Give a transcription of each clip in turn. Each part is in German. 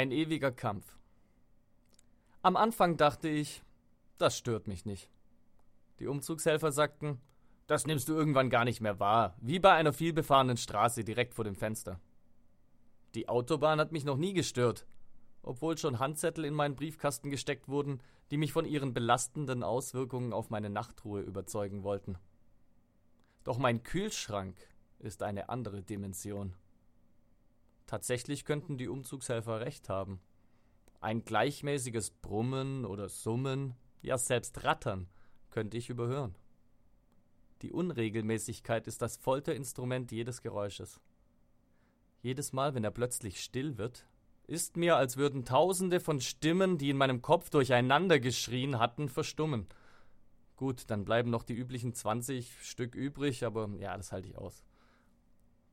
Ein ewiger Kampf. Am Anfang dachte ich, das stört mich nicht. Die Umzugshelfer sagten, das nimmst du irgendwann gar nicht mehr wahr, wie bei einer vielbefahrenen Straße direkt vor dem Fenster. Die Autobahn hat mich noch nie gestört, obwohl schon Handzettel in meinen Briefkasten gesteckt wurden, die mich von ihren belastenden Auswirkungen auf meine Nachtruhe überzeugen wollten. Doch mein Kühlschrank ist eine andere Dimension. Tatsächlich könnten die Umzugshelfer recht haben. Ein gleichmäßiges Brummen oder Summen, ja selbst Rattern, könnte ich überhören. Die Unregelmäßigkeit ist das Folterinstrument jedes Geräusches. Jedes Mal, wenn er plötzlich still wird, ist mir, als würden tausende von Stimmen, die in meinem Kopf durcheinander geschrien hatten, verstummen. Gut, dann bleiben noch die üblichen 20 Stück übrig, aber ja, das halte ich aus.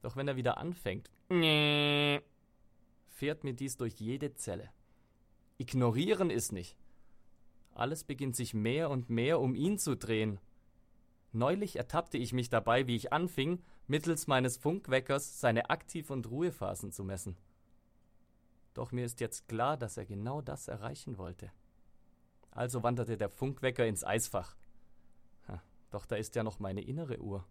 Doch wenn er wieder anfängt, fährt mir dies durch jede Zelle. Ignorieren ist nicht. Alles beginnt sich mehr und mehr um ihn zu drehen. Neulich ertappte ich mich dabei, wie ich anfing, mittels meines Funkweckers seine Aktiv- und Ruhephasen zu messen. Doch mir ist jetzt klar, dass er genau das erreichen wollte. Also wanderte der Funkwecker ins Eisfach. Doch da ist ja noch meine innere Uhr.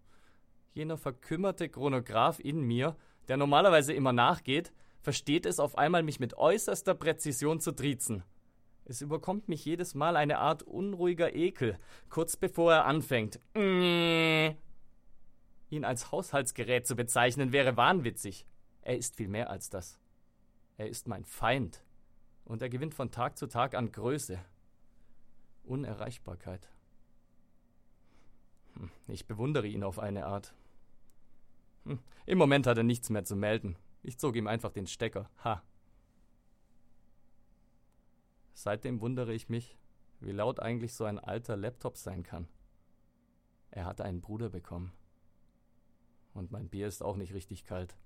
Jener verkümmerte Chronograph in mir, der normalerweise immer nachgeht, versteht es auf einmal, mich mit äußerster Präzision zu triezen. Es überkommt mich jedes Mal eine Art unruhiger Ekel, kurz bevor er anfängt. Ihn als Haushaltsgerät zu bezeichnen, wäre wahnwitzig. Er ist viel mehr als das. Er ist mein Feind. Und er gewinnt von Tag zu Tag an Größe. Unerreichbarkeit. Hm, ich bewundere ihn auf eine Art. Hm, Im Moment hat er nichts mehr zu melden. Ich zog ihm einfach den Stecker. Ha. Seitdem wundere ich mich, wie laut eigentlich so ein alter Laptop sein kann. Er hat einen Bruder bekommen. Und mein Bier ist auch nicht richtig kalt.